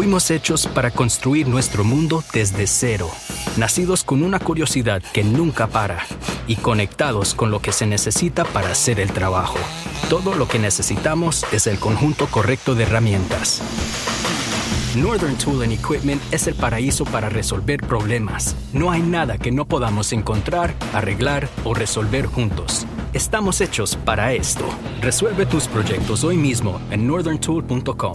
Fuimos hechos para construir nuestro mundo desde cero, nacidos con una curiosidad que nunca para y conectados con lo que se necesita para hacer el trabajo. Todo lo que necesitamos es el conjunto correcto de herramientas. Northern Tool and Equipment es el paraíso para resolver problemas. No hay nada que no podamos encontrar, arreglar o resolver juntos. Estamos hechos para esto. Resuelve tus proyectos hoy mismo en northerntool.com.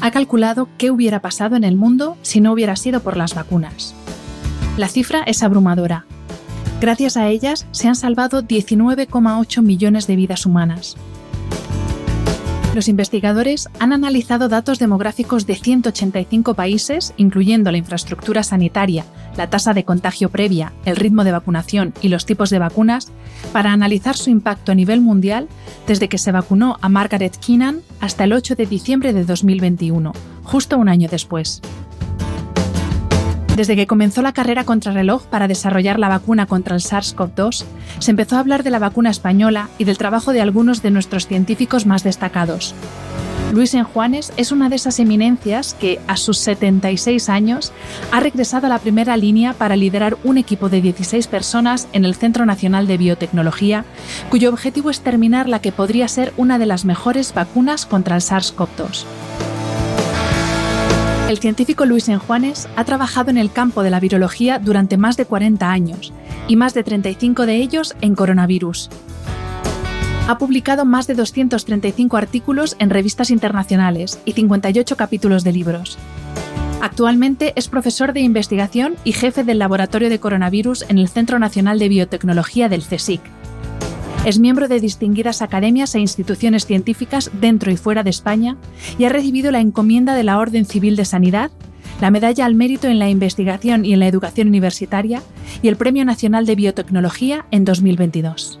ha calculado qué hubiera pasado en el mundo si no hubiera sido por las vacunas. La cifra es abrumadora. Gracias a ellas se han salvado 19,8 millones de vidas humanas. Los investigadores han analizado datos demográficos de 185 países, incluyendo la infraestructura sanitaria, la tasa de contagio previa, el ritmo de vacunación y los tipos de vacunas, para analizar su impacto a nivel mundial desde que se vacunó a Margaret Keenan hasta el 8 de diciembre de 2021, justo un año después. Desde que comenzó la carrera contrarreloj para desarrollar la vacuna contra el SARS-CoV-2, se empezó a hablar de la vacuna española y del trabajo de algunos de nuestros científicos más destacados. Luis Enjuanes es una de esas eminencias que, a sus 76 años, ha regresado a la primera línea para liderar un equipo de 16 personas en el Centro Nacional de Biotecnología, cuyo objetivo es terminar la que podría ser una de las mejores vacunas contra el SARS-CoV-2. El científico Luis Enjuanes ha trabajado en el campo de la virología durante más de 40 años y más de 35 de ellos en coronavirus. Ha publicado más de 235 artículos en revistas internacionales y 58 capítulos de libros. Actualmente es profesor de investigación y jefe del laboratorio de coronavirus en el Centro Nacional de Biotecnología del CSIC. Es miembro de distinguidas academias e instituciones científicas dentro y fuera de España y ha recibido la encomienda de la Orden Civil de Sanidad, la Medalla al Mérito en la Investigación y en la Educación Universitaria y el Premio Nacional de Biotecnología en 2022.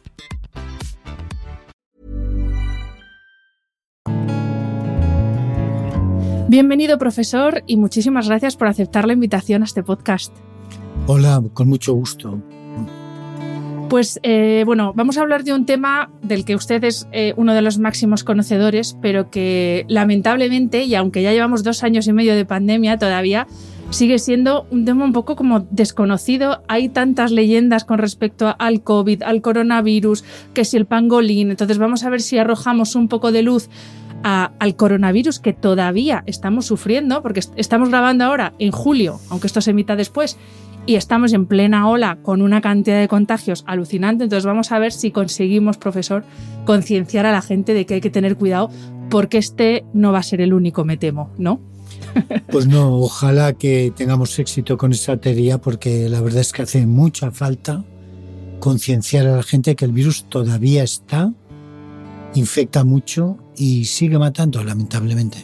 Bienvenido profesor y muchísimas gracias por aceptar la invitación a este podcast. Hola, con mucho gusto. Pues eh, bueno, vamos a hablar de un tema del que usted es eh, uno de los máximos conocedores, pero que lamentablemente, y aunque ya llevamos dos años y medio de pandemia, todavía sigue siendo un tema un poco como desconocido. Hay tantas leyendas con respecto al COVID, al coronavirus, que si el pangolín. Entonces vamos a ver si arrojamos un poco de luz al coronavirus que todavía estamos sufriendo, porque est- estamos grabando ahora en julio, aunque esto se emita después, y estamos en plena ola con una cantidad de contagios alucinante. Entonces vamos a ver si conseguimos, profesor, concienciar a la gente de que hay que tener cuidado, porque este no va a ser el único, me temo, ¿no? Pues no, ojalá que tengamos éxito con esta teoría porque la verdad es que hace mucha falta concienciar a la gente que el virus todavía está, infecta mucho y sigue matando, lamentablemente.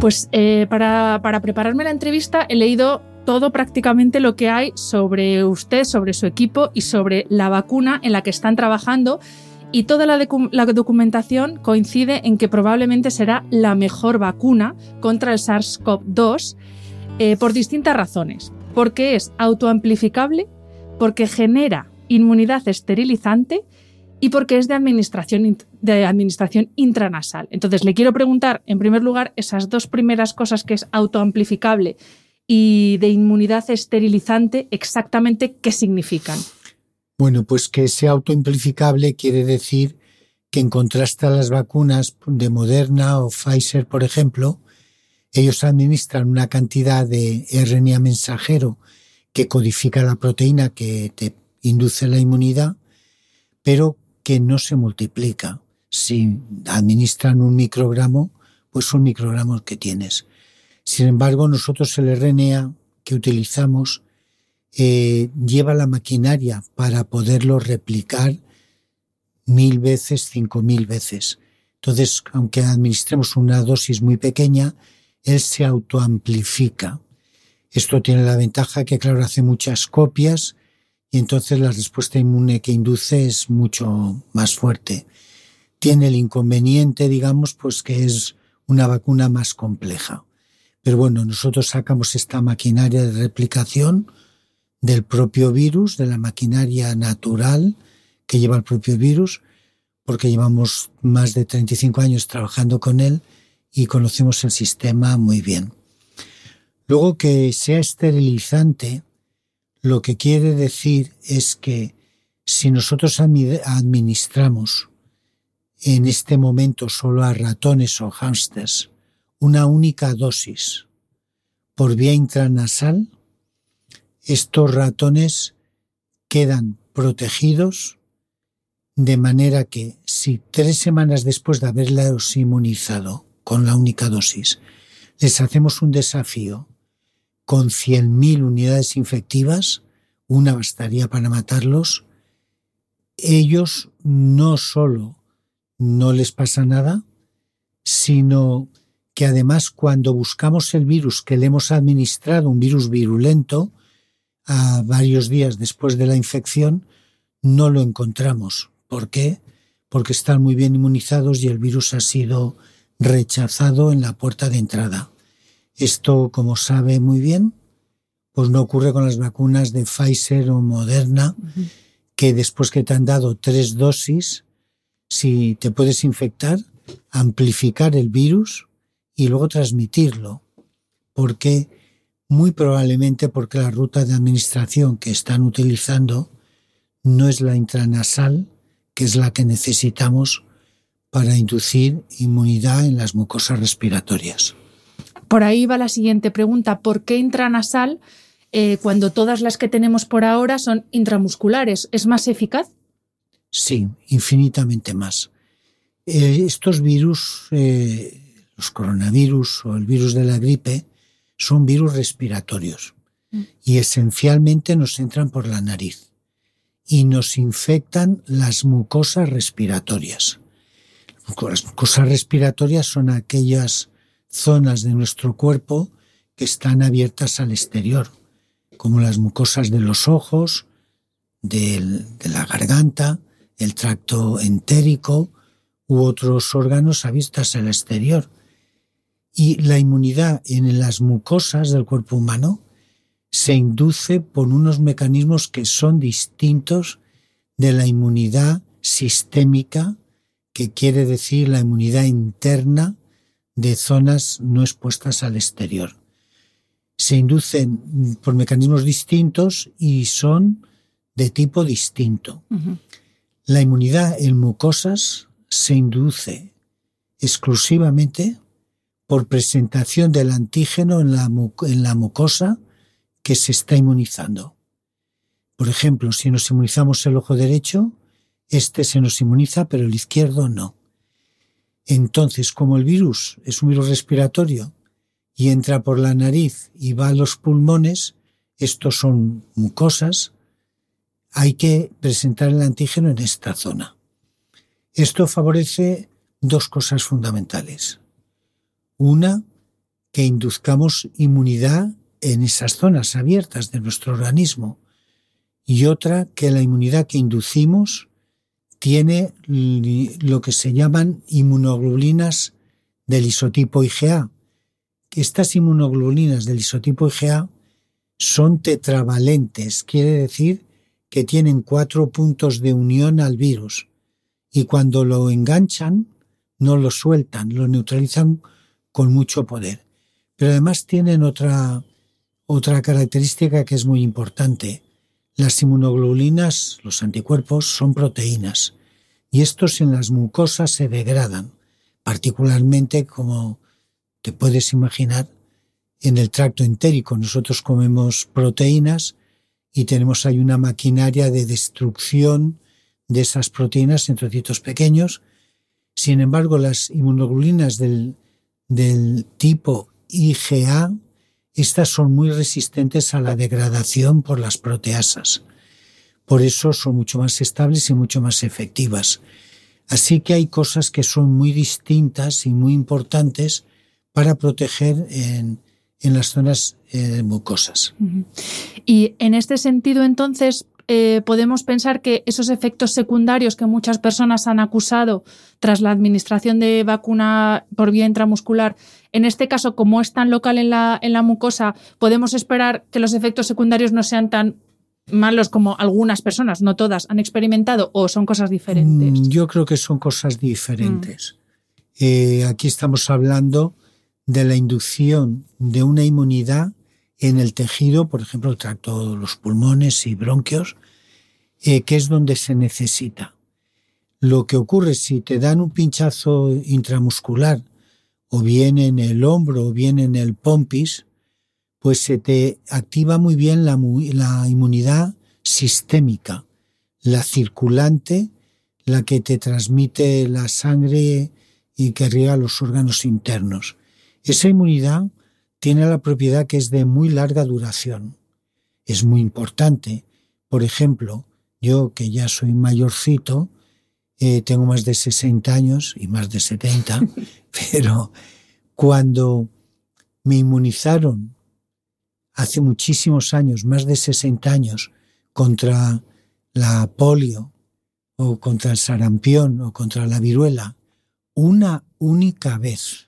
Pues eh, para, para prepararme la entrevista he leído todo prácticamente lo que hay sobre usted, sobre su equipo y sobre la vacuna en la que están trabajando. y toda la, documentación coincide en que probablemente será la mejor vacuna contra el SARS-CoV-2 eh, por distintas razones. Porque es autoamplificable, porque genera inmunidad esterilizante y porque es de administración, de administración intranasal. Entonces, le quiero preguntar, en primer lugar, esas dos primeras cosas que es autoamplificable y de inmunidad esterilizante, exactamente qué significan. Bueno, pues que sea autoamplificable quiere decir que en contraste a las vacunas de Moderna o Pfizer, por ejemplo, ellos administran una cantidad de RNA mensajero que codifica la proteína que te induce la inmunidad, pero que no se multiplica. Si administran un microgramo, pues un microgramo que tienes. Sin embargo, nosotros el RNA que utilizamos eh, lleva la maquinaria para poderlo replicar mil veces, cinco mil veces. Entonces, aunque administremos una dosis muy pequeña, él se autoamplifica. Esto tiene la ventaja que, claro, hace muchas copias y entonces la respuesta inmune que induce es mucho más fuerte. Tiene el inconveniente, digamos, pues que es una vacuna más compleja. Pero bueno, nosotros sacamos esta maquinaria de replicación del propio virus, de la maquinaria natural que lleva el propio virus, porque llevamos más de 35 años trabajando con él y conocemos el sistema muy bien. Luego que sea esterilizante, lo que quiere decir es que si nosotros administramos en este momento solo a ratones o hámsters una única dosis. Por vía intranasal, estos ratones quedan protegidos de manera que si tres semanas después de haberlos inmunizado con la única dosis les hacemos un desafío. Con 100.000 unidades infectivas, una bastaría para matarlos, ellos no solo no les pasa nada, sino que además cuando buscamos el virus que le hemos administrado, un virus virulento, a varios días después de la infección, no lo encontramos. ¿Por qué? Porque están muy bien inmunizados y el virus ha sido rechazado en la puerta de entrada. Esto, como sabe muy bien, pues no ocurre con las vacunas de Pfizer o Moderna, que después que te han dado tres dosis, si te puedes infectar, amplificar el virus y luego transmitirlo, porque muy probablemente porque la ruta de administración que están utilizando no es la intranasal, que es la que necesitamos para inducir inmunidad en las mucosas respiratorias. Por ahí va la siguiente pregunta. ¿Por qué intranasal eh, cuando todas las que tenemos por ahora son intramusculares? ¿Es más eficaz? Sí, infinitamente más. Eh, estos virus, eh, los coronavirus o el virus de la gripe son virus respiratorios mm. y esencialmente nos entran por la nariz y nos infectan las mucosas respiratorias. Las mucosas respiratorias son aquellas zonas de nuestro cuerpo que están abiertas al exterior, como las mucosas de los ojos, de la garganta, el tracto entérico u otros órganos abiertos al exterior. Y la inmunidad en las mucosas del cuerpo humano se induce por unos mecanismos que son distintos de la inmunidad sistémica, que quiere decir la inmunidad interna de zonas no expuestas al exterior. Se inducen por mecanismos distintos y son de tipo distinto. La inmunidad en mucosas se induce exclusivamente por presentación del antígeno en la, mucosa que se está inmunizando. Por ejemplo, si nos inmunizamos el ojo derecho, este se nos inmuniza, pero el izquierdo no. Entonces, como el virus es un virus respiratorio y entra por la nariz y va a los pulmones, estos son mucosas, hay que presentar el antígeno en esta zona. Esto favorece dos cosas fundamentales. Una, que induzcamos inmunidad en esas zonas abiertas de nuestro organismo. Y otra, que la inmunidad que inducimos tiene lo que se llaman inmunoglobulinas del isotipo IgA. Estas inmunoglobulinas del isotipo IgA son tetravalentes, quiere decir que tienen cuatro puntos de unión al virus y cuando lo enganchan no lo sueltan, lo neutralizan con mucho poder. Pero además tienen otra, otra característica que es muy importante. Las inmunoglobulinas, los anticuerpos, son proteínas y estos en las mucosas se degradan, particularmente como te puedes imaginar en el tracto entérico. Nosotros comemos proteínas y tenemos ahí una maquinaria de destrucción de esas proteínas en trocitos pequeños. Sin embargo, las inmunoglobulinas del, del tipo IgA, estas son muy resistentes a la degradación por las proteasas. Por eso son mucho más estables y mucho más efectivas. Así que hay cosas que son muy distintas y muy importantes para proteger en, en las zonas eh, mucosas. Y en este sentido, entonces, eh, podemos pensar que esos efectos secundarios que muchas personas han acusado tras la administración de vacuna por vía intramuscular, en este caso, como es tan local en la, en la mucosa, podemos esperar que los efectos secundarios no sean tan malos como algunas personas, no todas, han experimentado o son cosas diferentes? Mm, yo creo que son cosas diferentes. Eh, aquí estamos hablando de la inducción de una inmunidad en el tejido, por ejemplo, el tracto, los pulmones y bronquios, eh, que es donde se necesita. Lo que ocurre si te dan un pinchazo intramuscular, o bien en el hombro, o bien en el pompis, pues se te activa muy bien la, la inmunidad sistémica, la circulante, la que te transmite la sangre y que riega los órganos internos. Esa inmunidad tiene la propiedad que es de muy larga duración. Es muy importante. Por ejemplo, yo que ya soy mayorcito, eh, tengo más de 60 años y más de 70, pero cuando me inmunizaron hace muchísimos años, más de 60 años, contra la polio o contra el sarampión o contra la viruela, una única vez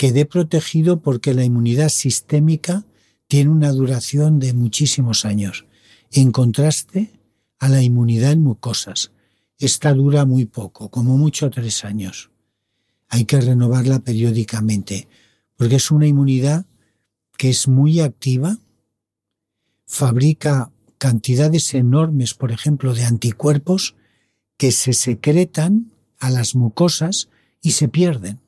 quedé protegido porque la inmunidad sistémica tiene una duración de muchísimos años, en contraste a la inmunidad en mucosas. Esta dura muy poco, como mucho tres años. Hay que renovarla periódicamente, porque es una inmunidad que es muy activa, fabrica cantidades enormes, por ejemplo, de anticuerpos que se secretan a las mucosas y se pierden.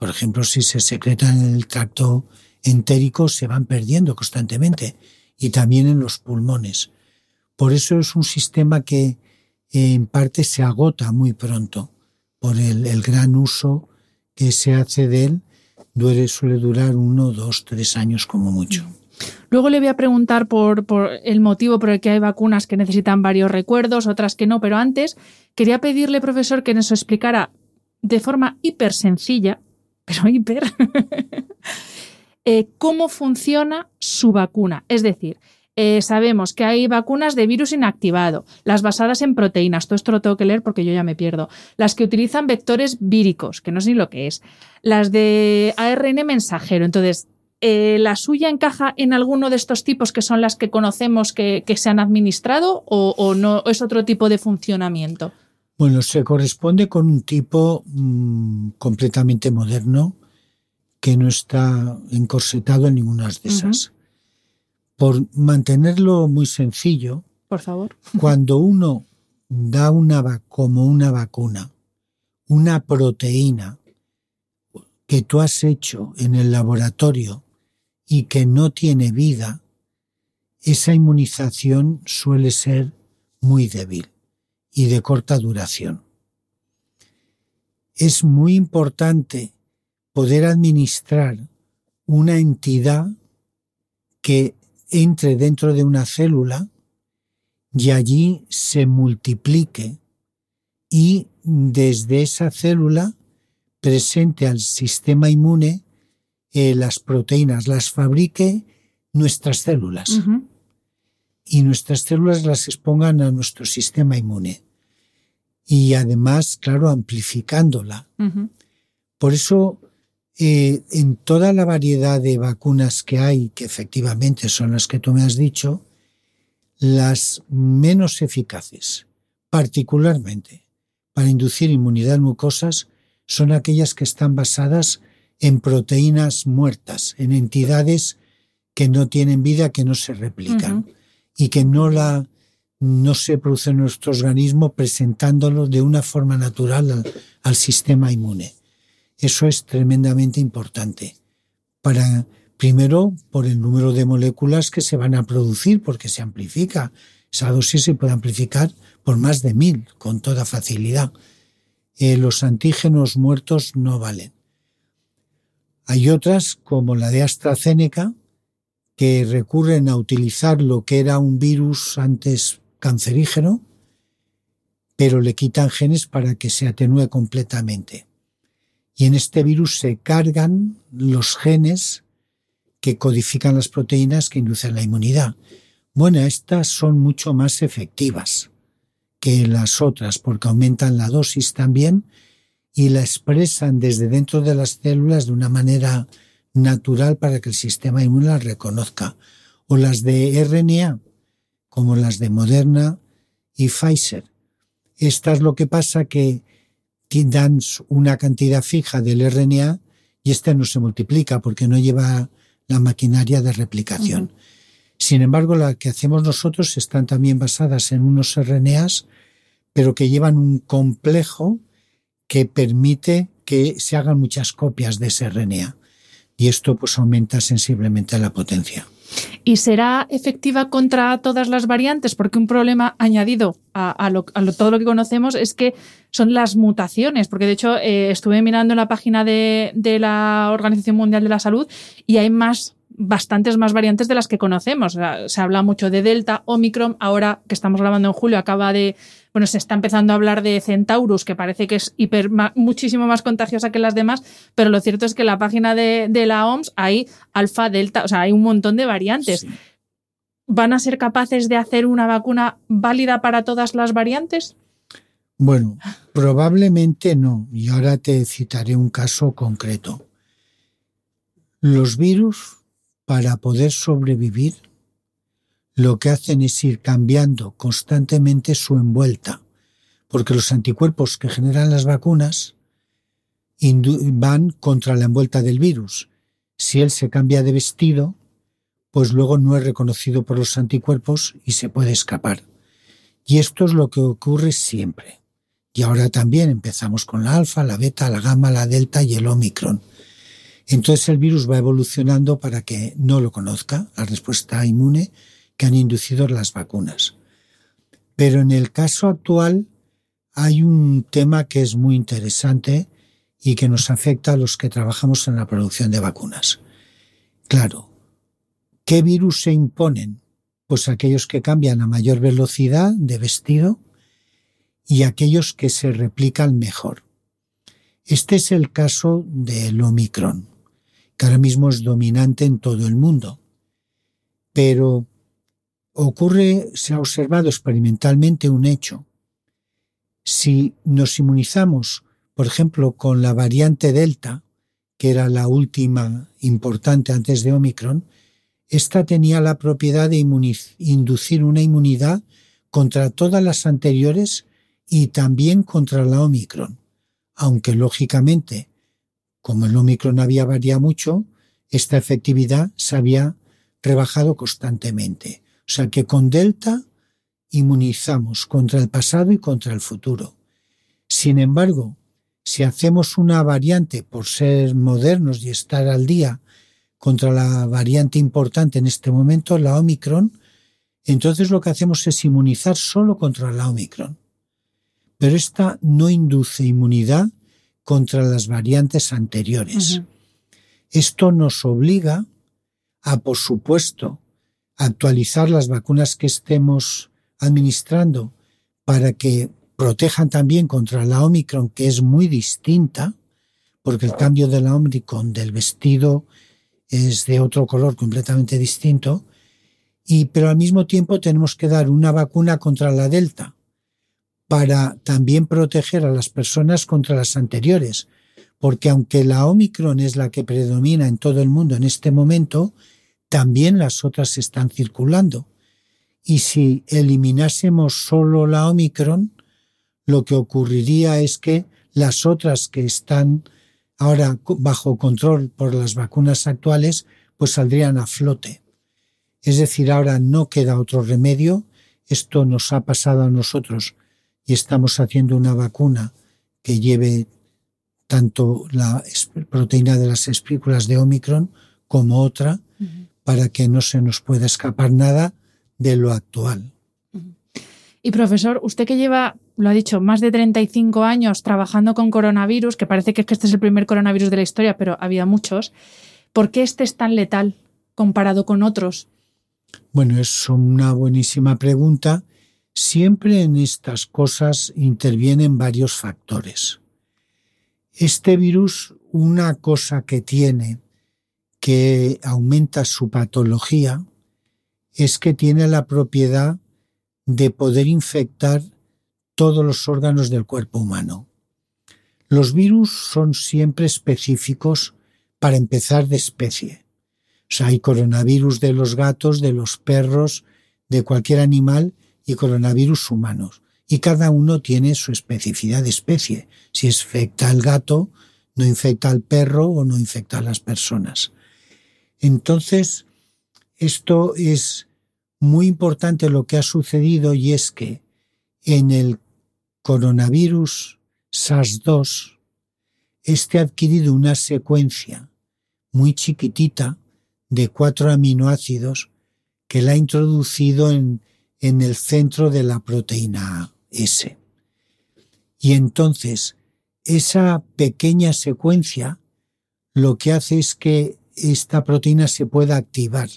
Por ejemplo, si se secretan en el tracto entérico, se van perdiendo constantemente y también en los pulmones. Por eso es un sistema que en parte se agota muy pronto por el, gran uso que se hace de él. Duele, suele durar uno, dos, tres años como mucho. Luego le voy a preguntar por, por, el motivo por el que hay vacunas que necesitan varios recuerdos, otras que no, pero antes quería pedirle, profesor, que nos explicara de forma hiper sencilla pero hiper, eh, cómo funciona su vacuna. Es decir, eh, sabemos que hay vacunas de virus inactivado, las basadas en proteínas, todo esto lo tengo que leer porque yo ya me pierdo, las que utilizan vectores víricos, que no sé ni lo que es, las de ARN mensajero. Entonces, eh, ¿la suya encaja en alguno de estos tipos que son las que conocemos que, se han administrado o, o no es otro tipo de funcionamiento? Bueno, se corresponde con un tipo mm, completamente moderno que no está encorsetado en ninguna de esas. Por mantenerlo muy sencillo, por favor. cuando uno da una como una vacuna, una proteína que tú has hecho en el laboratorio y que no tiene vida, esa inmunización suele ser muy débil y de corta duración. Es muy importante poder administrar una entidad que entre dentro de una célula y allí se multiplique y desde esa célula presente al sistema inmune eh, las proteínas, las fabrique nuestras células y nuestras células las expongan a nuestro sistema inmune. y además, claro, amplificándola. Por eso, eh, en toda la variedad de vacunas que hay, que efectivamente son las que tú me has dicho, las menos eficaces, particularmente para inducir inmunidad en mucosas, son aquellas que están basadas en proteínas muertas, en entidades que no tienen vida, que no se replican y que no la no se produce en nuestro organismo presentándolo de una forma natural al, sistema inmune. Eso es tremendamente importante. Para, primero, por el número de moléculas que se van a producir, porque se amplifica. Esa dosis se puede amplificar por más de mil, con toda facilidad. Eh, los antígenos muertos no valen. Hay otras, como la de AstraZeneca, que recurren a utilizar lo que era un virus antes cancerígeno, pero le quitan genes para que se atenúe completamente. Y en este virus se cargan los genes que codifican las proteínas que inducen la inmunidad. Bueno, estas son mucho más efectivas que las otras porque aumentan la dosis también y la expresan desde dentro de las células de una manera natural para que el sistema inmune la reconozca. O las de RNA, como las de Moderna y Pfizer. Esta es lo que pasa que dan una cantidad fija del RNA y este no se multiplica porque no lleva la maquinaria de replicación. Sin embargo, las que hacemos nosotros están también basadas en unos RNAs, pero que llevan un complejo que permite que se hagan muchas copias de ese RNA. Y esto pues aumenta sensiblemente la potencia. ¿Y será efectiva contra todas las variantes? Porque un problema añadido a, todo lo que conocemos es que son las mutaciones, porque de hecho eh, estuve mirando en la página de, de la Organización Mundial de la Salud y hay más bastantes más variantes de las que conocemos. se habla mucho de Delta, Omicron, ahora que estamos grabando en julio acaba de, bueno, se está empezando a hablar de Centaurus, que parece que es hiper, muchísimo más contagiosa que las demás, pero lo cierto es que en la página de, la OMS hay alfa, delta, o sea, hay un montón de variantes. ¿Van a ser capaces de hacer una vacuna válida para todas las variantes? Bueno, probablemente no. Y ahora te citaré un caso concreto. Los virus para poder sobrevivir, lo que hacen es ir cambiando constantemente su envuelta, porque los anticuerpos que generan las vacunas van contra la envuelta del virus. Si él se cambia de vestido, pues luego no es reconocido por los anticuerpos y se puede escapar. Y esto es lo que ocurre siempre. Y ahora también empezamos con la alfa, la beta, la gamma, la delta y el omicron. Entonces el virus va evolucionando para que no lo conozca, la respuesta inmune que han inducido las vacunas. Pero en el caso actual hay un tema que es muy interesante y que nos afecta a los que trabajamos en la producción de vacunas. Claro, ¿qué virus se imponen? Pues aquellos que cambian a mayor velocidad de vestido y aquellos que se replican mejor. Este es el caso del Omicron que ahora mismo es dominante en todo el mundo. Pero ocurre, se ha observado experimentalmente un hecho. Si nos inmunizamos, por ejemplo, con la variante Delta, que era la última importante antes de Omicron, esta tenía la propiedad de inducir una inmunidad contra todas las anteriores y también contra la Omicron, aunque lógicamente como el Omicron había variado mucho, esta efectividad se había rebajado constantemente. O sea que con Delta inmunizamos contra el pasado y contra el futuro. Sin embargo, si hacemos una variante por ser modernos y estar al día contra la variante importante en este momento, la Omicron, entonces lo que hacemos es inmunizar solo contra la Omicron. Pero esta no induce inmunidad contra las variantes anteriores. Esto nos obliga a, por supuesto, actualizar las vacunas que estemos administrando para que protejan también contra la Omicron, que es muy distinta, porque el cambio de la Omicron del vestido es de otro color completamente distinto, y pero al mismo tiempo tenemos que dar una vacuna contra la Delta, para también proteger a las personas contra las anteriores, porque aunque la Omicron es la que predomina en todo el mundo en este momento, también las otras están circulando. Y si eliminásemos solo la Omicron, lo que ocurriría es que las otras que están ahora bajo control por las vacunas actuales, pues saldrían a flote. Es decir, ahora no queda otro remedio, esto nos ha pasado a nosotros y estamos haciendo una vacuna que lleve tanto la proteína de las espículas de Omicron como otra para que no se nos pueda escapar nada de lo actual. Y profesor, usted que lleva, lo ha dicho, más de 35 años trabajando con coronavirus, que parece que este es el primer coronavirus de la historia, pero había muchos, ¿por qué este es tan letal comparado con otros? Bueno, es una buenísima pregunta. Siempre en estas cosas intervienen varios factores. Este virus, una cosa que tiene que aumenta su patología es que tiene la propiedad de poder infectar todos los órganos del cuerpo humano. Los virus son siempre específicos para empezar de especie. Hay coronavirus de los gatos, de los perros, de cualquier animal y coronavirus humanos. Y cada uno tiene su especificidad de especie. Si infecta al gato, no infecta al perro o no infecta a las personas. Entonces, esto es muy importante lo que ha sucedido y es que en el coronavirus SARS-2, este ha adquirido una secuencia muy chiquitita de cuatro aminoácidos que la ha introducido en, en el centro de la proteína S. Y entonces, esa pequeña secuencia lo que hace es que esta proteína se pueda activar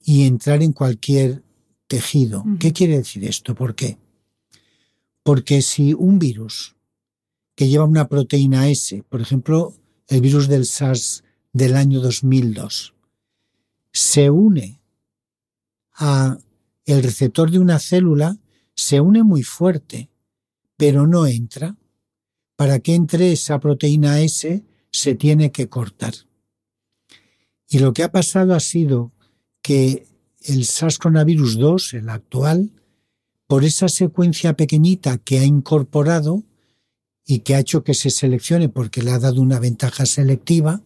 y entrar en cualquier tejido. ¿Qué quiere decir esto? ¿Por qué? Porque si un virus que lleva una proteína S, por ejemplo, el virus del SARS del año 2002, se une a el receptor de una célula, se une muy fuerte, pero no entra. Para que entre esa proteína S se tiene que cortar. Y lo que ha pasado ha sido que el SARS-CoV 2, el actual, por esa secuencia pequeñita que ha incorporado y que ha hecho que se seleccione porque le ha dado una ventaja selectiva,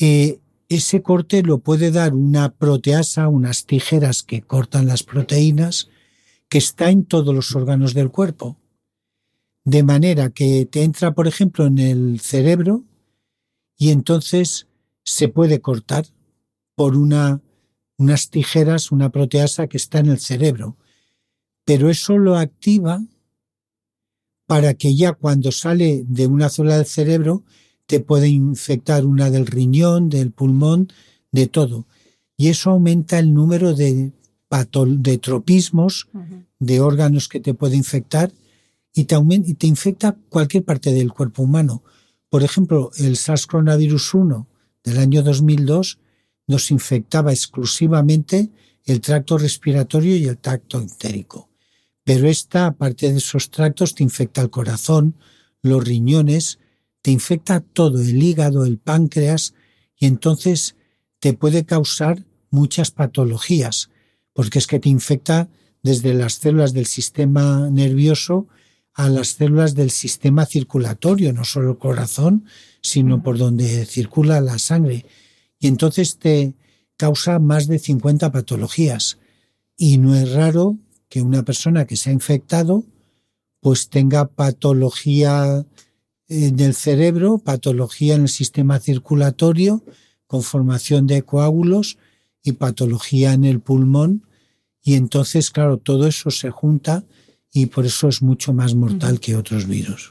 eh, ese corte lo puede dar una proteasa, unas tijeras que cortan las proteínas, que está en todos los órganos del cuerpo. De manera que te entra, por ejemplo, en el cerebro y entonces se puede cortar por una unas tijeras, una proteasa que está en el cerebro. Pero eso lo activa para que ya cuando sale de una zona del cerebro te puede infectar una del riñón, del pulmón, de todo. Y eso aumenta el número de, de tropismos, de órganos que te puede infectar y te, y te infecta cualquier parte del cuerpo humano. Por ejemplo, el SARS-CoV-1 del año 2002 nos infectaba exclusivamente el tracto respiratorio y el tracto entérico. Pero esta, aparte de esos tractos, te infecta el corazón, los riñones, te infecta todo, el hígado, el páncreas, y entonces te puede causar muchas patologías, porque es que te infecta desde las células del sistema nervioso a las células del sistema circulatorio, no solo el corazón, sino por donde circula la sangre y entonces te causa más de 50 patologías. Y no es raro que una persona que se ha infectado pues tenga patología en el cerebro, patología en el sistema circulatorio, con formación de coágulos y patología en el pulmón. Y entonces, claro, todo eso se junta y por eso es mucho más mortal que otros virus.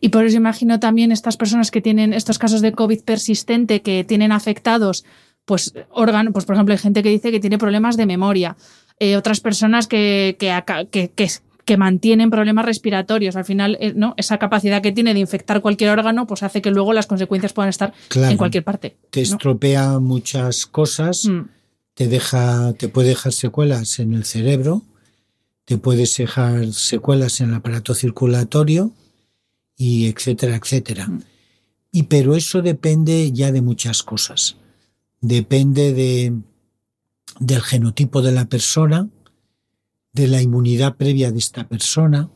Y por eso imagino también estas personas que tienen estos casos de COVID persistente, que tienen afectados, pues órganos, pues por ejemplo, hay gente que dice que tiene problemas de memoria, eh, otras personas que, que, mantienen problemas respiratorios. Al final, eh, ¿no? esa capacidad que tiene de infectar cualquier órgano, pues hace que luego las consecuencias puedan estar Claro. en cualquier parte. Te ¿no? estropea muchas cosas, Mm. te deja, te puede dejar secuelas en el cerebro, te puedes dejar secuelas en el aparato circulatorio y etcétera, etcétera. Y pero eso depende ya de muchas cosas. Depende de del genotipo de la persona, de la inmunidad previa de esta persona,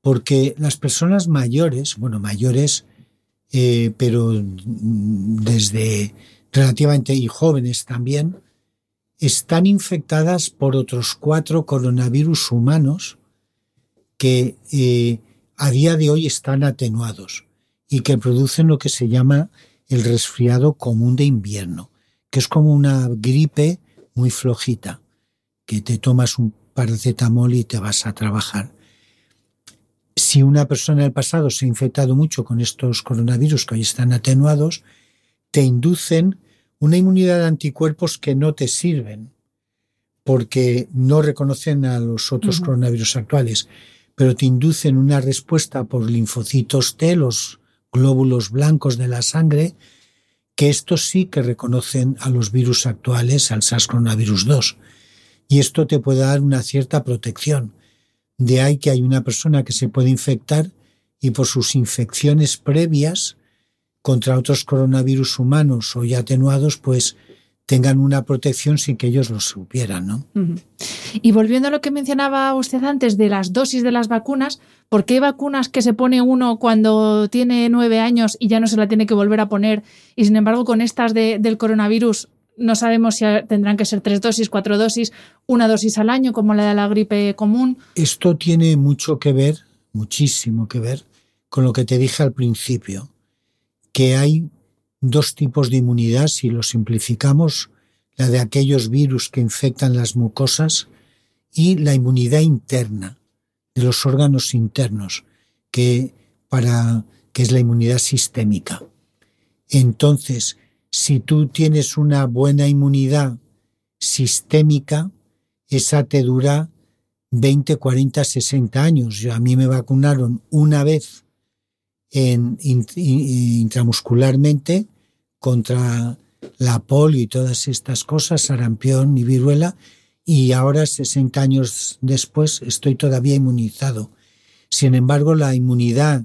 porque las personas mayores, bueno, mayores, eh, pero mm, desde relativamente y jóvenes también, están infectadas por otros cuatro coronavirus humanos que eh, a día de hoy están atenuados y que producen lo que se llama el resfriado común de invierno, que es como una gripe muy flojita, que te tomas un paracetamol y te vas a trabajar. Si una persona del pasado se ha infectado mucho con estos coronavirus que hoy están atenuados, te inducen una inmunidad de anticuerpos que no te sirven porque no reconocen a los otros coronavirus actuales, pero te inducen una respuesta por linfocitos T, los glóbulos blancos de la sangre, que estos sí que reconocen a los virus actuales, al SARS coronavirus 2. Y esto te puede dar una cierta protección. De ahí que hay una persona que se puede infectar y por sus infecciones previas contra otros coronavirus humanos o ya atenuados, pues tengan una protección sin que ellos lo supieran, ¿no? Y volviendo a lo que mencionaba usted antes de las dosis de las vacunas, ¿por qué hay vacunas que se pone uno cuando tiene nueve años y ya no se la tiene que volver a poner? Y sin embargo, con estas de- del coronavirus no sabemos si tendrán que ser tres dosis, cuatro dosis, una dosis al año, como la de la gripe común. Esto tiene mucho que ver, muchísimo que ver, con lo que te dije al principio, que hay dos tipos de inmunidad, si lo simplificamos, la de aquellos virus que infectan las mucosas y la inmunidad interna de los órganos internos, que, para, que es la inmunidad sistémica. Entonces, si tú tienes una buena inmunidad sistémica, esa te dura 20, 40, 60 años. Yo, a mí me vacunaron una vez en, in- in- intramuscularmente contra la polio y todas estas cosas, sarampión y viruela, y ahora, 60 años después, estoy todavía inmunizado. Sin embargo, la inmunidad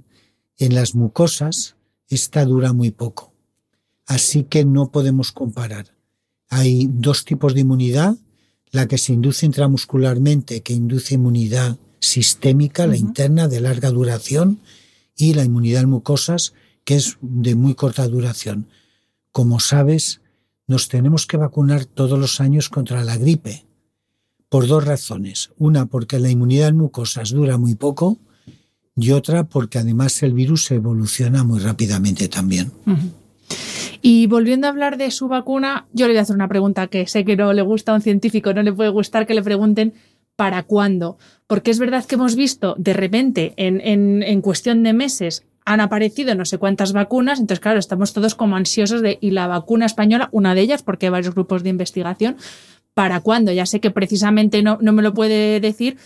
en las mucosas, esta dura muy poco. Así que no podemos comparar. Hay dos tipos de inmunidad, la que se induce intramuscularmente, que induce inmunidad sistémica, la interna, de larga duración, y la inmunidad en mucosas, que es de muy corta duración. Como sabes, nos tenemos que vacunar todos los años contra la gripe, por dos razones. Una, porque la inmunidad en mucosas dura muy poco, y otra, porque además el virus evoluciona muy rápidamente también. Y volviendo a hablar de su vacuna, yo le voy a hacer una pregunta que sé que no le gusta a un científico, no le puede gustar que le pregunten para cuándo. Porque es verdad que hemos visto de repente, en, en, en cuestión de meses, han aparecido no sé cuántas vacunas, entonces claro, estamos todos como ansiosos de, y la vacuna española, una de ellas, porque hay varios grupos de investigación, ¿para cuándo? Ya sé que precisamente no, no me lo puede decir,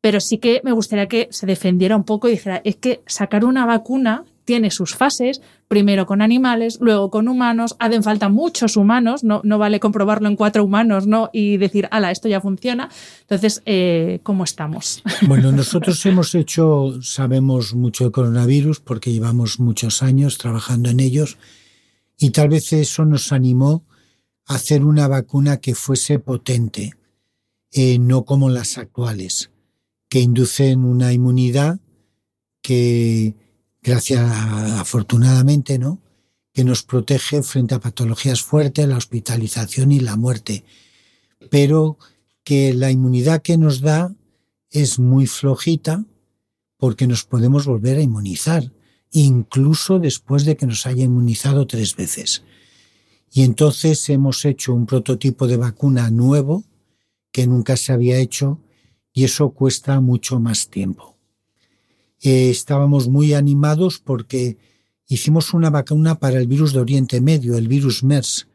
pero sí que me gustaría que se defendiera un poco y dijera, es que sacar una vacuna tiene sus fases, primero con animales, luego con humanos, hacen falta muchos humanos, no, no vale comprobarlo en cuatro humanos ¿no? y decir, ala, esto ya funciona. Entonces, eh, ¿cómo estamos? Bueno, nosotros hemos hecho, sabemos mucho de coronavirus porque llevamos muchos años trabajando en ellos y tal vez eso nos animó a hacer una vacuna que fuese potente, eh, no como las actuales, que inducen una inmunidad que, gracias afortunadamente, ¿no? que nos protege frente a patologías fuertes, la hospitalización y la muerte, pero que la inmunidad que nos da es muy flojita porque nos podemos volver a inmunizar. incluso después de que nos haya inmunizado tres veces. Y entonces hemos hecho un prototipo de vacuna nuevo que nunca se había hecho y eso cuesta mucho más tiempo. Eh, estábamos muy animados porque hicimos una vacuna para el virus de Oriente Medio, el virus MERS,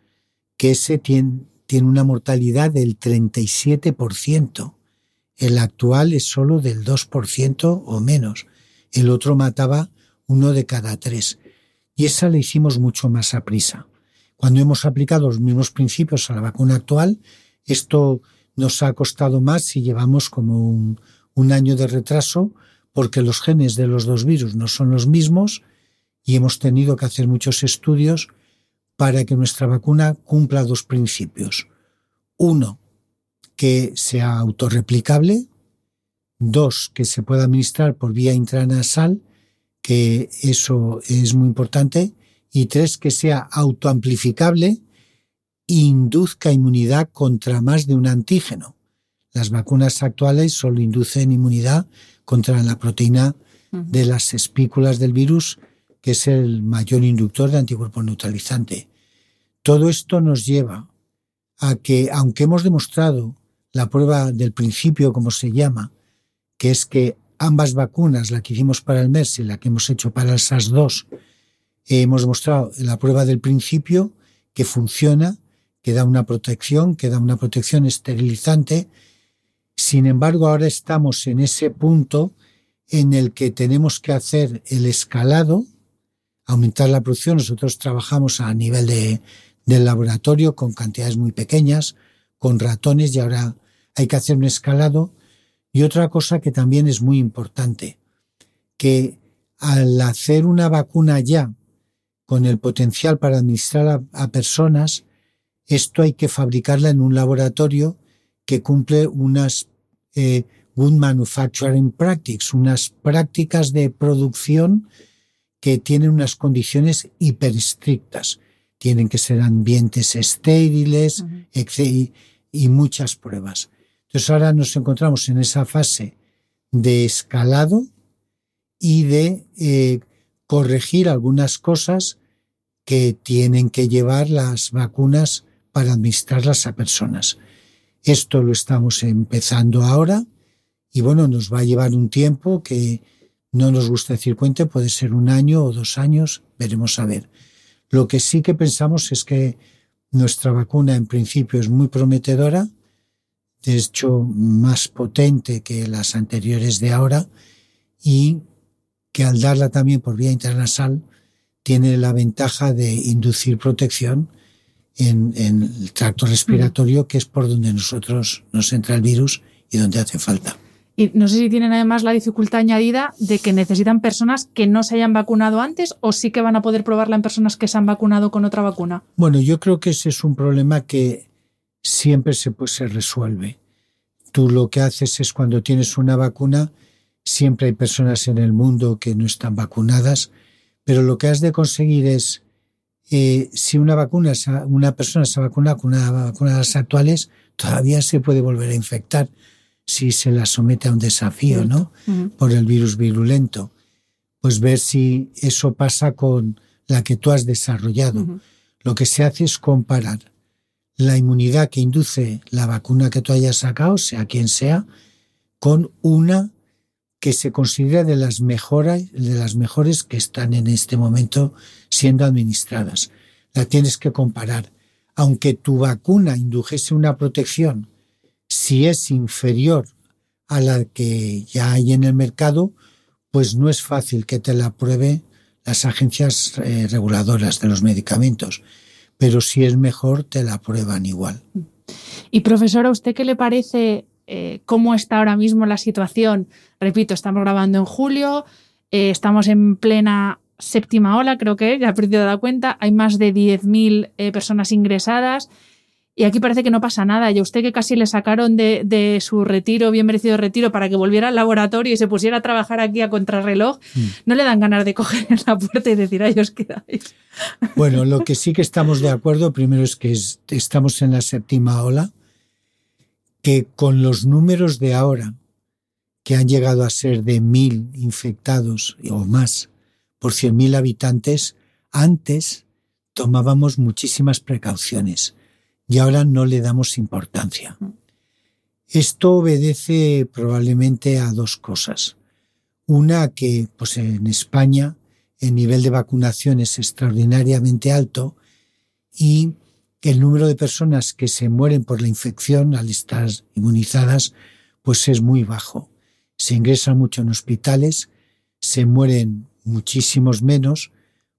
que ese tiene, una mortalidad del 37%. El actual es solo del 2% o menos. El otro mataba uno de cada tres. Y esa la hicimos mucho más a prisa. Cuando hemos aplicado los mismos principios a la vacuna actual, esto nos ha costado más si llevamos como un año de retraso porque los genes de los dos virus no son los mismos y hemos tenido que hacer muchos estudios para que nuestra vacuna cumpla dos principios. Uno, que sea autorreplicable. Dos, que se pueda administrar por vía intranasal, que eso es muy importante. Y tres, que sea autoamplificable e induzca inmunidad contra más de un antígeno. Las vacunas actuales solo inducen inmunidad contra la proteína de las espículas del virus, que es el mayor inductor de anticuerpo neutralizante. Todo esto nos lleva a que, aunque hemos demostrado la prueba del principio, como se llama, que es que ambas vacunas, la que hicimos para el MERS y la que hemos hecho para el SARS-2, hemos demostrado la prueba del principio que funciona, que da una protección, que da una protección esterilizante. Sin embargo, ahora estamos en ese punto en el que tenemos que hacer el escalado, aumentar la producción. Nosotros trabajamos a nivel de, del laboratorio con cantidades muy pequeñas, con ratones y ahora hay que hacer un escalado. Y otra cosa que también es muy importante, que al hacer una vacuna ya con el potencial para administrar a, personas, esto hay que fabricarla en un laboratorio que cumple unas eh, good manufacturing practices, unas prácticas de producción que tienen unas condiciones hiperestrictas tienen que ser ambientes estériles y, muchas pruebas. Entonces ahora nos encontramos en esa fase de escalado y de eh, corregir algunas cosas que tienen que llevar las vacunas para administrarlas a personas. Esto lo estamos empezando ahora y bueno, nos va a llevar un tiempo que no nos gusta decir cuente, puede ser un año o dos años, veremos a ver. Lo que sí que pensamos es que nuestra vacuna en principio es muy prometedora, de hecho más potente que las anteriores de ahora y que al darla también por vía intranasal tiene la ventaja de inducir protección en, en el tracto respiratorio, que es por donde nosotros nos entra el virus y donde hace falta. Y no sé si tienen además la dificultad añadida de que necesitan personas que no se hayan vacunado antes o sí que van a poder probarla en personas que se han vacunado con otra vacuna. Bueno, yo creo que ese es un problema que siempre se, pues, se resuelve. Tú lo que haces es cuando tienes una vacuna, siempre hay personas en el mundo que no están vacunadas, pero lo que has de conseguir es, eh, si una vacuna, una persona se vacuna con una vacuna de las actuales, todavía se puede volver a infectar si se la somete a un desafío, ¿no? Por el virus virulento. Pues ver si eso pasa con la que tú has desarrollado. Lo que se hace es comparar la inmunidad que induce la vacuna que tú hayas sacado, sea quien sea, con una que se considera de las, mejores, de las mejores que están en este momento siendo administradas. La tienes que comparar. Aunque tu vacuna indujese una protección si es inferior a la que ya hay en el mercado, pues no es fácil que te la apruebe las agencias eh, reguladoras de los medicamentos. Pero si es mejor, te la aprueban igual. Y profesora, ¿a usted qué le parece eh, cómo está ahora mismo la situación? Repito, estamos grabando en julio, eh, estamos en plena séptima ola, creo que ya he perdido la cuenta, hay más de 10.000 personas ingresadas. Y aquí parece que no pasa nada. Y a usted que casi le sacaron de, su retiro, bien merecido retiro, para que volviera al laboratorio y se pusiera a trabajar aquí a contrarreloj, mm. no le dan ganas de coger en la puerta y decir, ay, os quedáis. Bueno, lo que sí que estamos de acuerdo, primero es que estamos en la séptima ola, que con los números de ahora, que han llegado a ser de mil infectados o más por 100.000 habitantes, antes tomábamos muchísimas precauciones y ahora no le damos importancia. Esto obedece probablemente a dos cosas. Una que pues en España el nivel de vacunación es extraordinariamente alto y el número de personas que se mueren por la infección al estar inmunizadas pues es muy bajo. Se ingresan mucho en hospitales, se mueren muchísimos menos,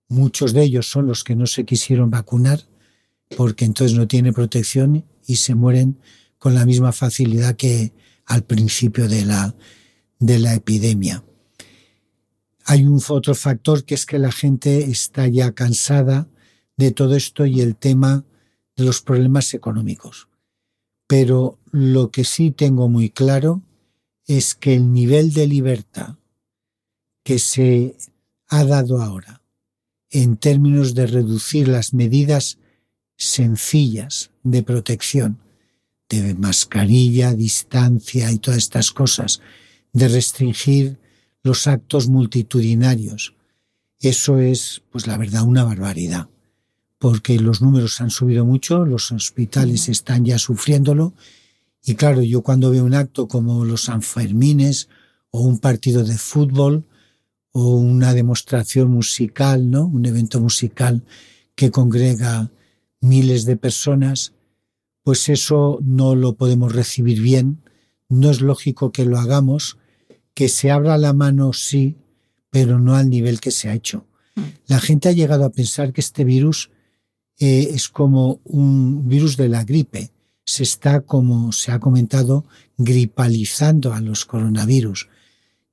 muchos de ellos son los que no se quisieron vacunar porque entonces no tiene protección y se mueren con la misma facilidad que al principio de la, de la epidemia. Hay un otro factor que es que la gente está ya cansada de todo esto y el tema de los problemas económicos. Pero lo que sí tengo muy claro es que el nivel de libertad que se ha dado ahora en términos de reducir las medidas sencillas de protección, de mascarilla, distancia y todas estas cosas, de restringir los actos multitudinarios. Eso es, pues la verdad, una barbaridad, porque los números han subido mucho, los hospitales están ya sufriéndolo, y claro, yo cuando veo un acto como los Sanfermines o un partido de fútbol o una demostración musical, ¿no? Un evento musical que congrega miles de personas, pues eso no lo podemos recibir bien, no es lógico que lo hagamos, que se abra la mano sí, pero no al nivel que se ha hecho. Mm. La gente ha llegado a pensar que este virus eh, es como un virus de la gripe. Se está, como se ha comentado, gripalizando a los coronavirus.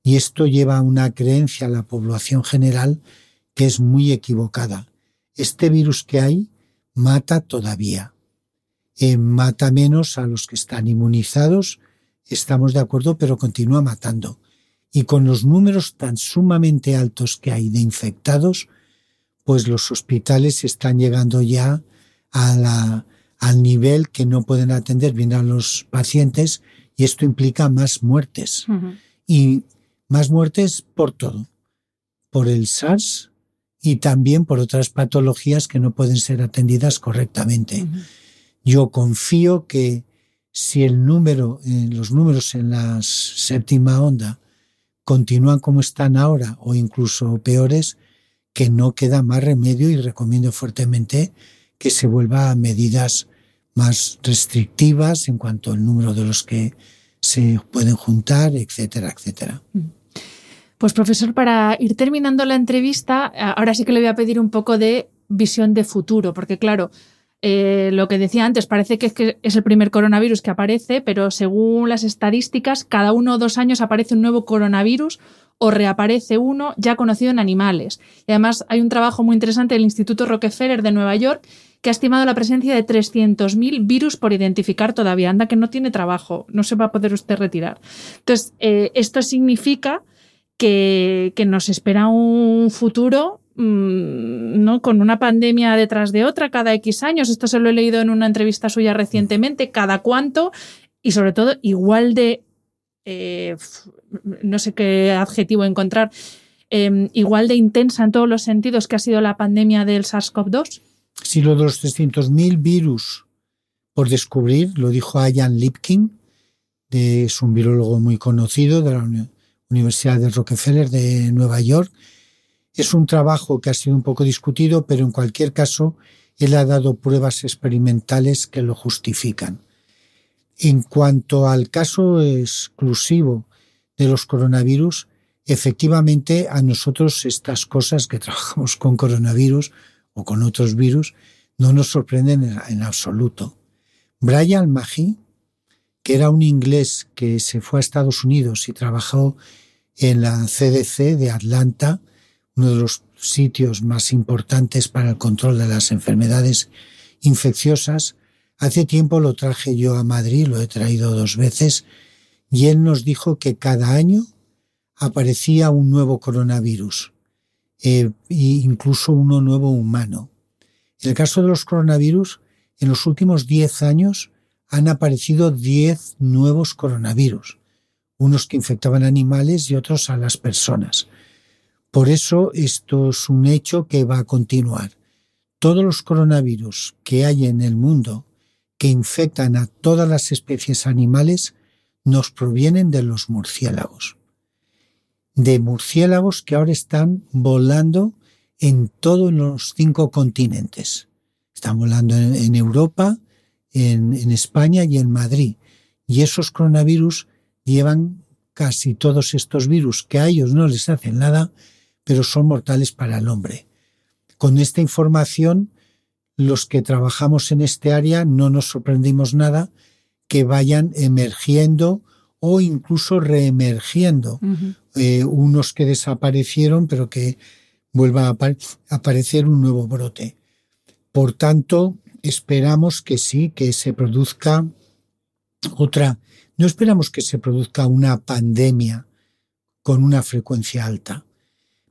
Y esto lleva a una creencia a la población general que es muy equivocada. Este virus que hay mata todavía. Eh, mata menos a los que están inmunizados, estamos de acuerdo, pero continúa matando. Y con los números tan sumamente altos que hay de infectados, pues los hospitales están llegando ya a la, al nivel que no pueden atender bien a los pacientes y esto implica más muertes. Y más muertes por todo. Por el SARS, y también por otras patologías que no pueden ser atendidas correctamente. Yo confío que si el número, los números en la séptima onda continúan como están ahora o incluso peores, que no queda más remedio y recomiendo fuertemente que se vuelva a medidas más restrictivas en cuanto al número de los que se pueden juntar, etcétera, etcétera. Pues profesor, para ir terminando la entrevista, ahora sí que le voy a pedir un poco de visión de futuro, porque claro, eh, lo que decía antes, parece que es, el primer coronavirus que aparece, pero según las estadísticas, cada uno o dos años aparece un nuevo coronavirus o reaparece uno ya conocido en animales. Y además hay un trabajo muy interesante del Instituto Rockefeller de Nueva York que ha estimado la presencia de 300.000 virus por identificar todavía. Anda que no tiene trabajo, no se va a poder usted retirar. Entonces, eh, esto significa que, nos espera un futuro mm, ¿no? con una pandemia detrás de otra cada X años. Esto se lo he leído en una entrevista suya recientemente, cada cuánto, y sobre todo igual de, eh, no sé qué adjetivo encontrar, em, igual de intensa en todos los sentidos que ha sido la pandemia del SARS-CoV-2. Sí, lo de los 300.000 virus por descubrir, lo dijo Ian Lipkin, es un virólogo muy conocido de la Unión Universidad de Rockefeller de Nueva York. Es un trabajo que ha sido un poco discutido, pero en cualquier caso, él ha dado pruebas experimentales que lo justifican. En cuanto al caso exclusivo de los coronavirus, efectivamente a nosotros estas cosas que trabajamos con coronavirus o con otros virus no nos sorprenden en, absoluto. Brian Magee, que era un inglés que se fue a Estados Unidos y trabajó en la CDC de Atlanta, uno de los sitios más importantes para el control de las enfermedades infecciosas. Hace tiempo lo traje yo a Madrid, lo he traído dos veces, y él nos dijo que cada año aparecía un nuevo coronavirus, e incluso uno nuevo humano. En el caso de los coronavirus, en los últimos 10 años han aparecido 10 nuevos coronavirus unos que infectaban animales y otros a las personas. Por eso esto es un hecho que va a continuar. Todos los coronavirus que hay en el mundo que infectan a todas las especies animales nos provienen de los murciélagos. De murciélagos que ahora están volando en todos los cinco continentes. Están volando en, Europa, en, en España y en Madrid. Y esos coronavirus llevan casi todos estos virus que a ellos no les hacen nada, pero son mortales para el hombre. Con esta información, los que trabajamos en este área no nos sorprendimos nada que vayan emergiendo o incluso reemergiendo. Eh, unos que desaparecieron, pero que vuelva a aparecer un nuevo brote. Por tanto, esperamos que sí, que se produzca otra. No esperamos que se produzca una pandemia con una frecuencia alta,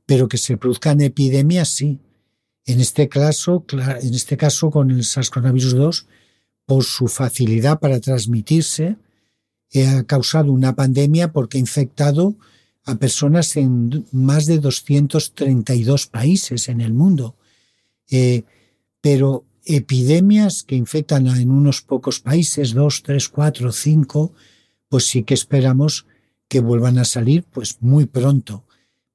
pero que se produzcan epidemias sí. En este caso, en este caso con el SARS-CoV-2, por su facilidad para transmitirse, ha causado una pandemia porque ha infectado a personas en más de 232 países en el mundo. Eh, pero epidemias que infectan en unos pocos países, dos, tres, cuatro, cinco, pues sí que esperamos que vuelvan a salir pues muy pronto.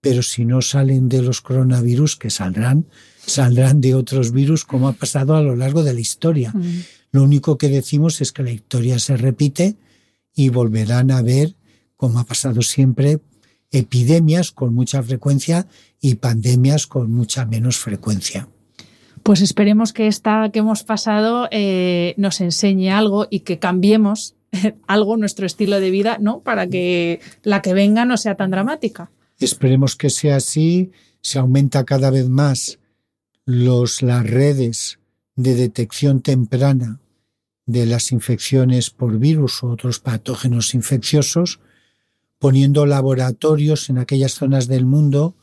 Pero si no salen de los coronavirus, que saldrán, saldrán de otros virus como ha pasado a lo largo de la historia. Lo único que decimos es que la historia se repite y volverán a ver, como ha pasado siempre, epidemias con mucha frecuencia y pandemias con mucha menos frecuencia. Pues esperemos que esta que hemos pasado eh, nos enseñe algo y que cambiemos algo nuestro estilo de vida, ¿no? Para que la que venga no sea tan dramática. Esperemos que sea así. Se aumenta cada vez más los, las redes de detección temprana de las infecciones por virus u otros patógenos infecciosos poniendo laboratorios en aquellas zonas del mundo,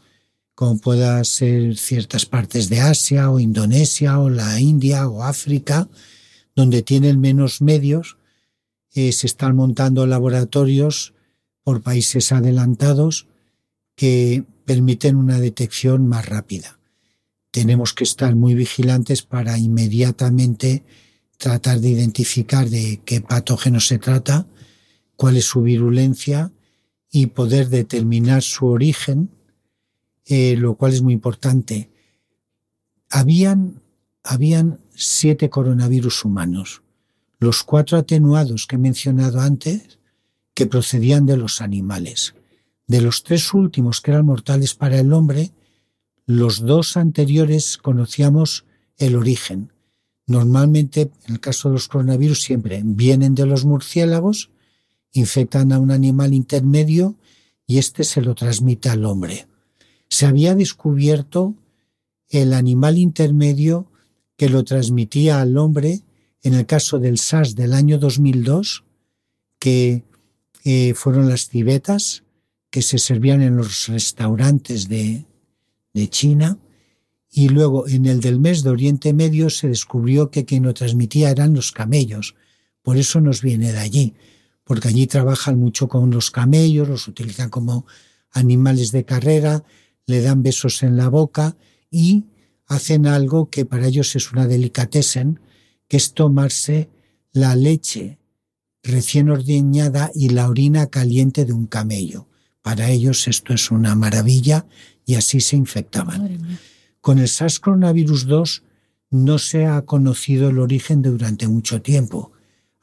como pueda ser ciertas partes de Asia o Indonesia o la India o África, donde tienen menos medios, eh, se están montando laboratorios por países adelantados que permiten una detección más rápida. Tenemos que estar muy vigilantes para inmediatamente tratar de identificar de qué patógeno se trata, cuál es su virulencia y poder determinar su origen, eh, lo cual es muy importante. Habían, habían siete coronavirus humanos, los cuatro atenuados que he mencionado antes, que procedían de los animales. De los tres últimos que eran mortales para el hombre, los dos anteriores conocíamos el origen. Normalmente, en el caso de los coronavirus, siempre vienen de los murciélagos infectan a un animal intermedio y éste se lo transmite al hombre. Se había descubierto el animal intermedio que lo transmitía al hombre en el caso del SARS del año 2002, que eh, fueron las civetas que se servían en los restaurantes de, de China, y luego en el del mes de Oriente Medio se descubrió que quien lo transmitía eran los camellos, por eso nos viene de allí porque allí trabajan mucho con los camellos, los utilizan como animales de carrera, le dan besos en la boca y hacen algo que para ellos es una delicatessen, que es tomarse la leche recién ordeñada y la orina caliente de un camello. Para ellos esto es una maravilla y así se infectaban. Con el SARS coronavirus 2 no se ha conocido el origen durante mucho tiempo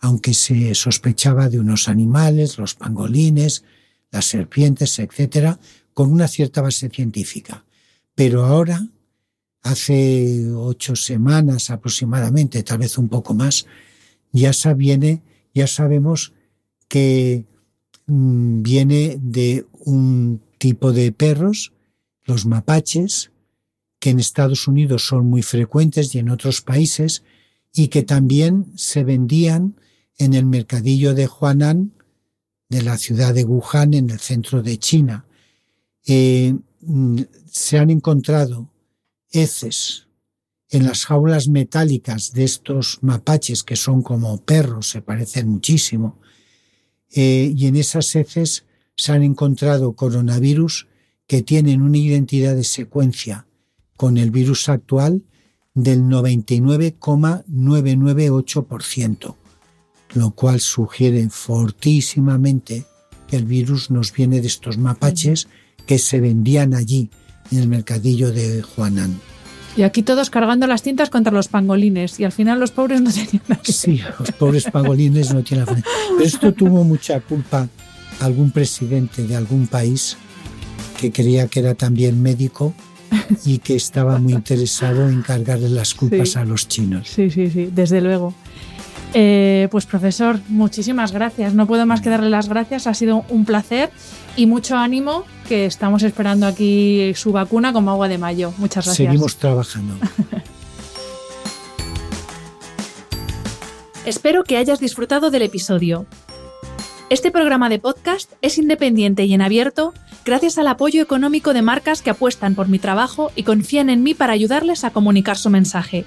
aunque se sospechaba de unos animales, los pangolines, las serpientes, etc., con una cierta base científica. Pero ahora, hace ocho semanas aproximadamente, tal vez un poco más, ya, viene, ya sabemos que mm, viene de un tipo de perros, los mapaches, que en Estados Unidos son muy frecuentes y en otros países, y que también se vendían en el mercadillo de Huanan, de la ciudad de Wuhan, en el centro de China. Mm, se han encontrado heces en las jaulas metálicas de estos mapaches que son como perros, se parecen muchísimo, eh, y en esas heces se han encontrado coronavirus que tienen una identidad de secuencia con el virus actual del 99,998%, lo cual sugiere fortísimamente que el virus nos viene de estos mapaches que se vendían allí, en el mercadillo de Juanán. Y aquí todos cargando las tintas contra los pangolines y al final los pobres no tenían nada. Sí, los pobres pangolines no tienen Pero esto tuvo mucha culpa algún presidente de algún país que creía que era también médico y que estaba muy interesado en cargarle las culpas a los chinos. Sí, sí, sí, desde luego. Eh, pues profesor, muchísimas gracias. No puedo más que darle las gracias. Ha sido un placer y mucho ánimo que estamos esperando aquí su vacuna como agua de mayo. Muchas gracias. Seguimos trabajando. Espero que hayas disfrutado del episodio. Este programa de podcast es independiente y en abierto gracias al apoyo económico de marcas que apuestan por mi trabajo y confían en mí para ayudarles a comunicar su mensaje.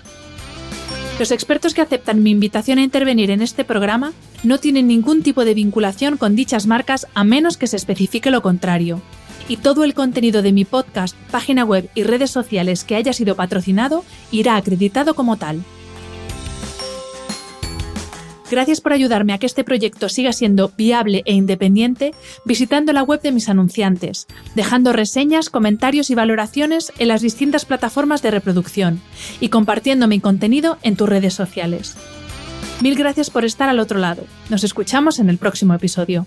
Los expertos que aceptan mi invitación a intervenir en este programa no tienen ningún tipo de vinculación con dichas marcas a menos que se especifique lo contrario. Y todo el contenido de mi podcast, página web y redes sociales que haya sido patrocinado irá acreditado como tal. Gracias por ayudarme a que este proyecto siga siendo viable e independiente visitando la web de mis anunciantes, dejando reseñas, comentarios y valoraciones en las distintas plataformas de reproducción y compartiendo mi contenido en tus redes sociales. Mil gracias por estar al otro lado. Nos escuchamos en el próximo episodio.